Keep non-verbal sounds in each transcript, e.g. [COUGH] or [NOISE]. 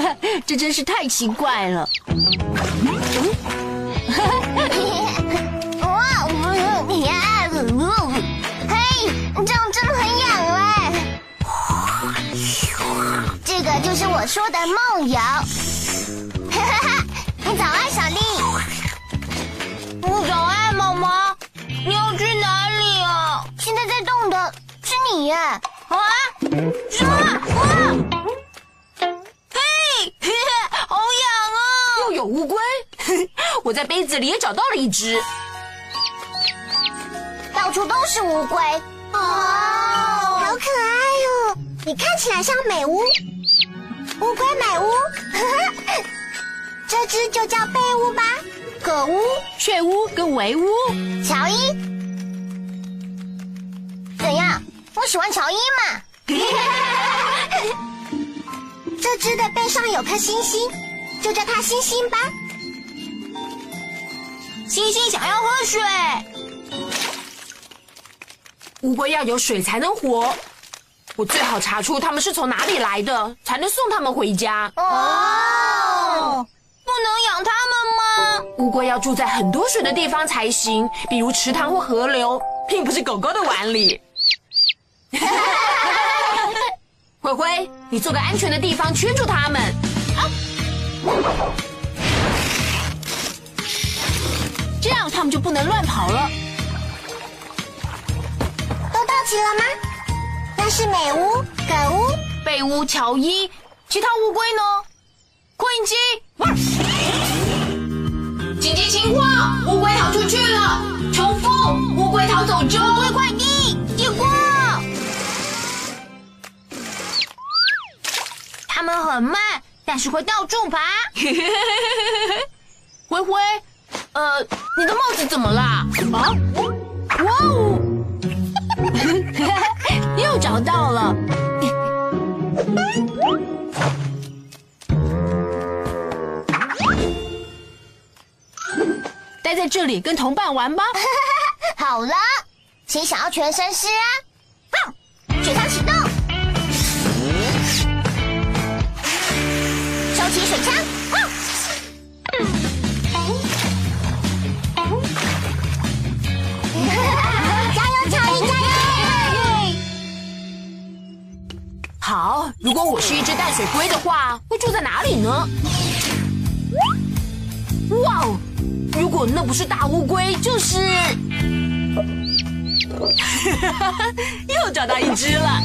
[LAUGHS] 这真是太奇怪了。哇，嗯呀，嘿，这样真的很痒哎。这个就是我说的梦游。哈哈哈，早安，小丽。不早安，毛毛，你要去哪里啊？现在在动的是你耶。啊？在杯子里也找到了一只。到处都是乌龟。哦，好可爱哦！你看起来像美乌，乌龟美乌。[LAUGHS] 这只就叫贝乌吧，葛乌、雀乌跟围乌。乔伊。怎样？我喜欢乔伊嘛。[LAUGHS] 这只的背上有颗星星，就叫它星星吧。星星想要喝水。乌龟要有水才能活，我最好查出它们是从哪里来的，才能送它们回家。哦，不能养它们吗？乌龟要住在很多水的地方才行，比如池塘或河流，并不是狗狗的碗里。[LAUGHS] 灰灰，你做个安全的地方圈住它们。这样它们就不能乱跑了。都到齐了吗？那是美屋、葛屋、贝屋、乔伊，其他乌龟呢？扩音机，紧急情况，乌龟逃出去了！重复，乌龟逃走中。乌龟快递，结果，他们很慢，但是会到处爬。[LAUGHS] 灰灰，呃，你的帽子怎么啦？啊？哇哦！[LAUGHS] 又找到了。待在这里跟同伴玩吧。[LAUGHS] 好了，请想要全身湿啊？哼，水枪启动，收起水枪。我是一只淡水龟的话，会住在哪里呢？哇哦！如果那不是大乌龟，就是 [LAUGHS]…… 又找到一只了。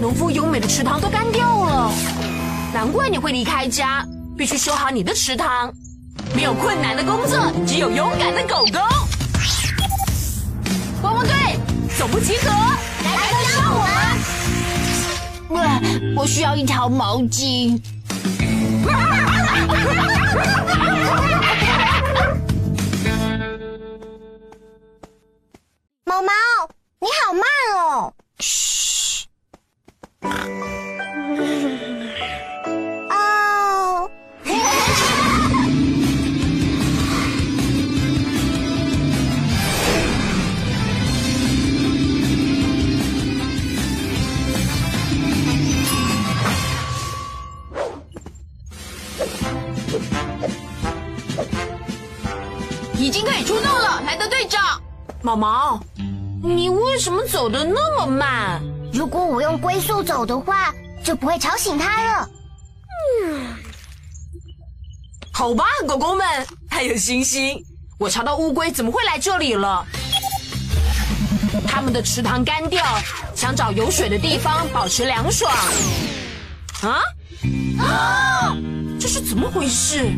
农夫优美的池塘都干掉了，难怪你会离开家，必须修好你的池塘。没有困难的工作，只有勇敢的狗狗。总部集合，来跟上我。哇，我需要一条毛巾。毛毛，你为什么走的那么慢？如果我用龟速走的话，就不会吵醒它了。嗯好吧，狗狗们，还有星星，我查到乌龟怎么会来这里了？它们的池塘干掉，想找有水的地方保持凉爽。啊？啊！这是怎么回事？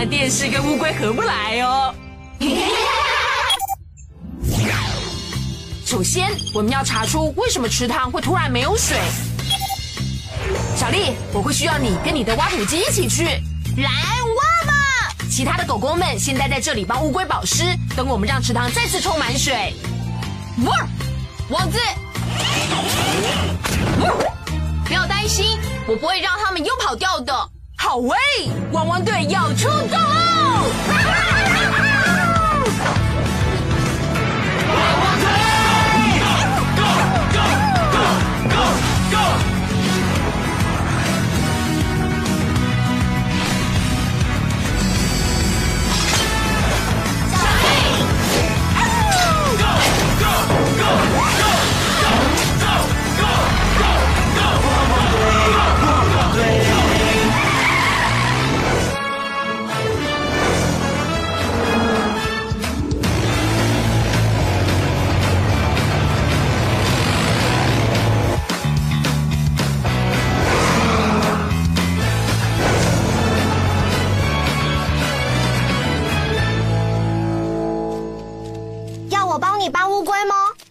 看电视跟乌龟合不来哦。[LAUGHS] 首先，我们要查出为什么池塘会突然没有水。小丽，我会需要你跟你的挖土机一起去。来挖吧！其他的狗狗们先待在这里帮乌龟保湿，等我们让池塘再次充满水。哇，王子，不要担心，我不会让他们又跑掉的。好喂，汪汪队要出动喽！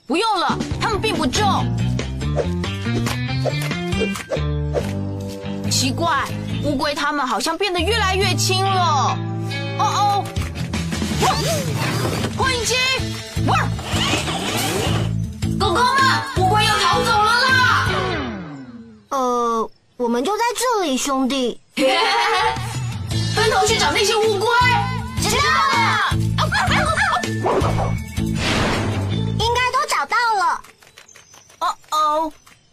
不用了，它们并不重。奇怪，乌龟它们好像变得越来越轻了。哦哦，哇！破音机，哇！狗狗们，乌龟要逃走了啦！呃，我们就在这里，兄弟。[LAUGHS] 分头去找那些乌龟。知道了。应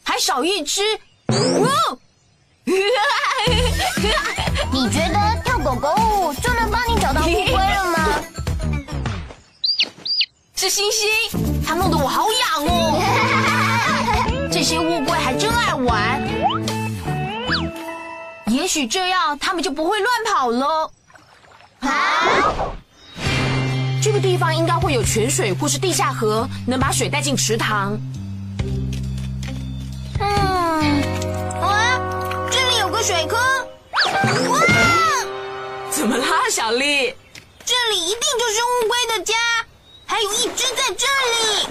还少一只。哇！[LAUGHS] 你觉得跳狗狗舞就能帮你找到乌龟了吗？[LAUGHS] 是星星，它弄得我好痒哦。[LAUGHS] 这些乌龟还真爱玩，也许这样它们就不会乱跑了。啊！这个地方应该会有泉水或是地下河，能把水带进池塘。水坑。哇！怎么啦，小丽？这里一定就是乌龟的家，还有一只在这里。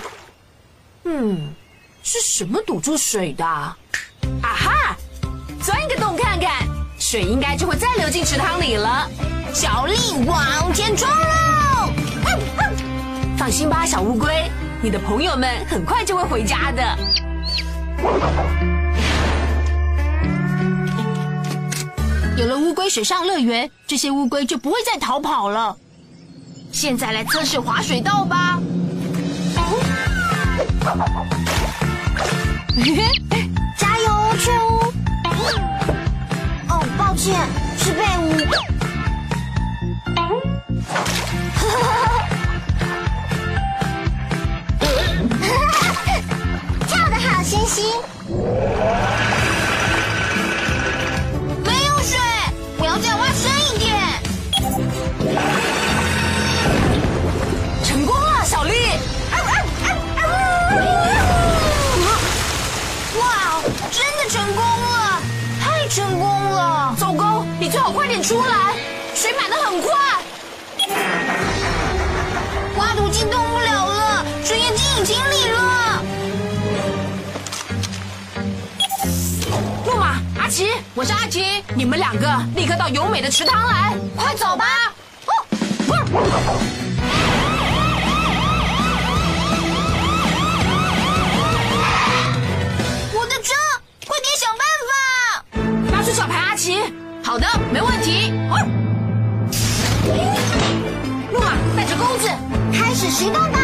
嗯，是什么堵住水的？啊哈！钻一个洞看看，水应该就会再流进池塘里了。小丽往前冲喽！放心吧，小乌龟，你的朋友们很快就会回家的。有了乌龟水上乐园，这些乌龟就不会再逃跑了。现在来测试滑水道吧。[LAUGHS] 加油，雀乌！哦，抱歉，是贝乌。[LAUGHS] [LAUGHS] 跳得好，星星。我是阿奇，你们两个立刻到优美的池塘来，快走吧！我的车，快点想办法！拿出小牌，阿奇。好的，没问题。诺玛，带着钩子。开始行动吧！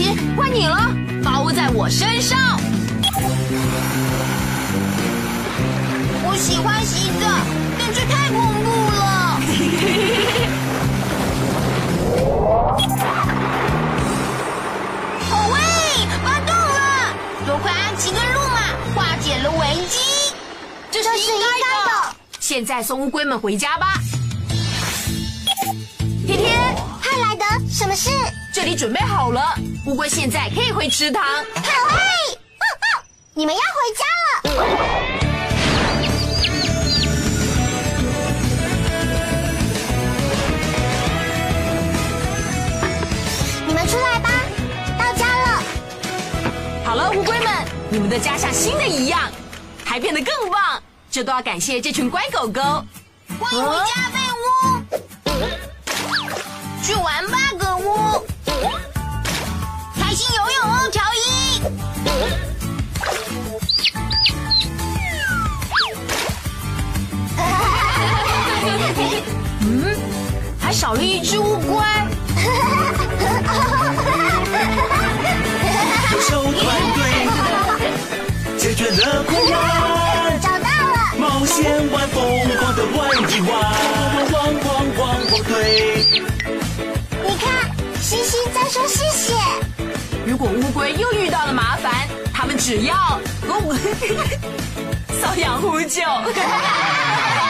奇，换你了。包在我身上。我喜欢洗澡，但这太恐怖了。哦喂，发动了！多亏安琪跟路马化解了危机，这这是应该的。现在送乌龟们回家吧。这里准备好了，乌龟现在可以回池塘。好嘿，你们要回家了。你们出来吧，到家了。好了，乌龟们，你们的家像新的一样，还变得更棒，这都要感谢这群乖狗狗。欢迎回家，贝乌。去玩吧，葛乌。开心游泳哦，乔伊。[LAUGHS] 嗯，还少了一只乌龟。优秀团队解决了困难，[LAUGHS] 找到了，冒险玩疯狂的玩一玩，[LAUGHS] 汪汪汪汪队。说谢谢。如果乌龟又遇到了麻烦，他们只要哦，瘙痒呼救。[LAUGHS]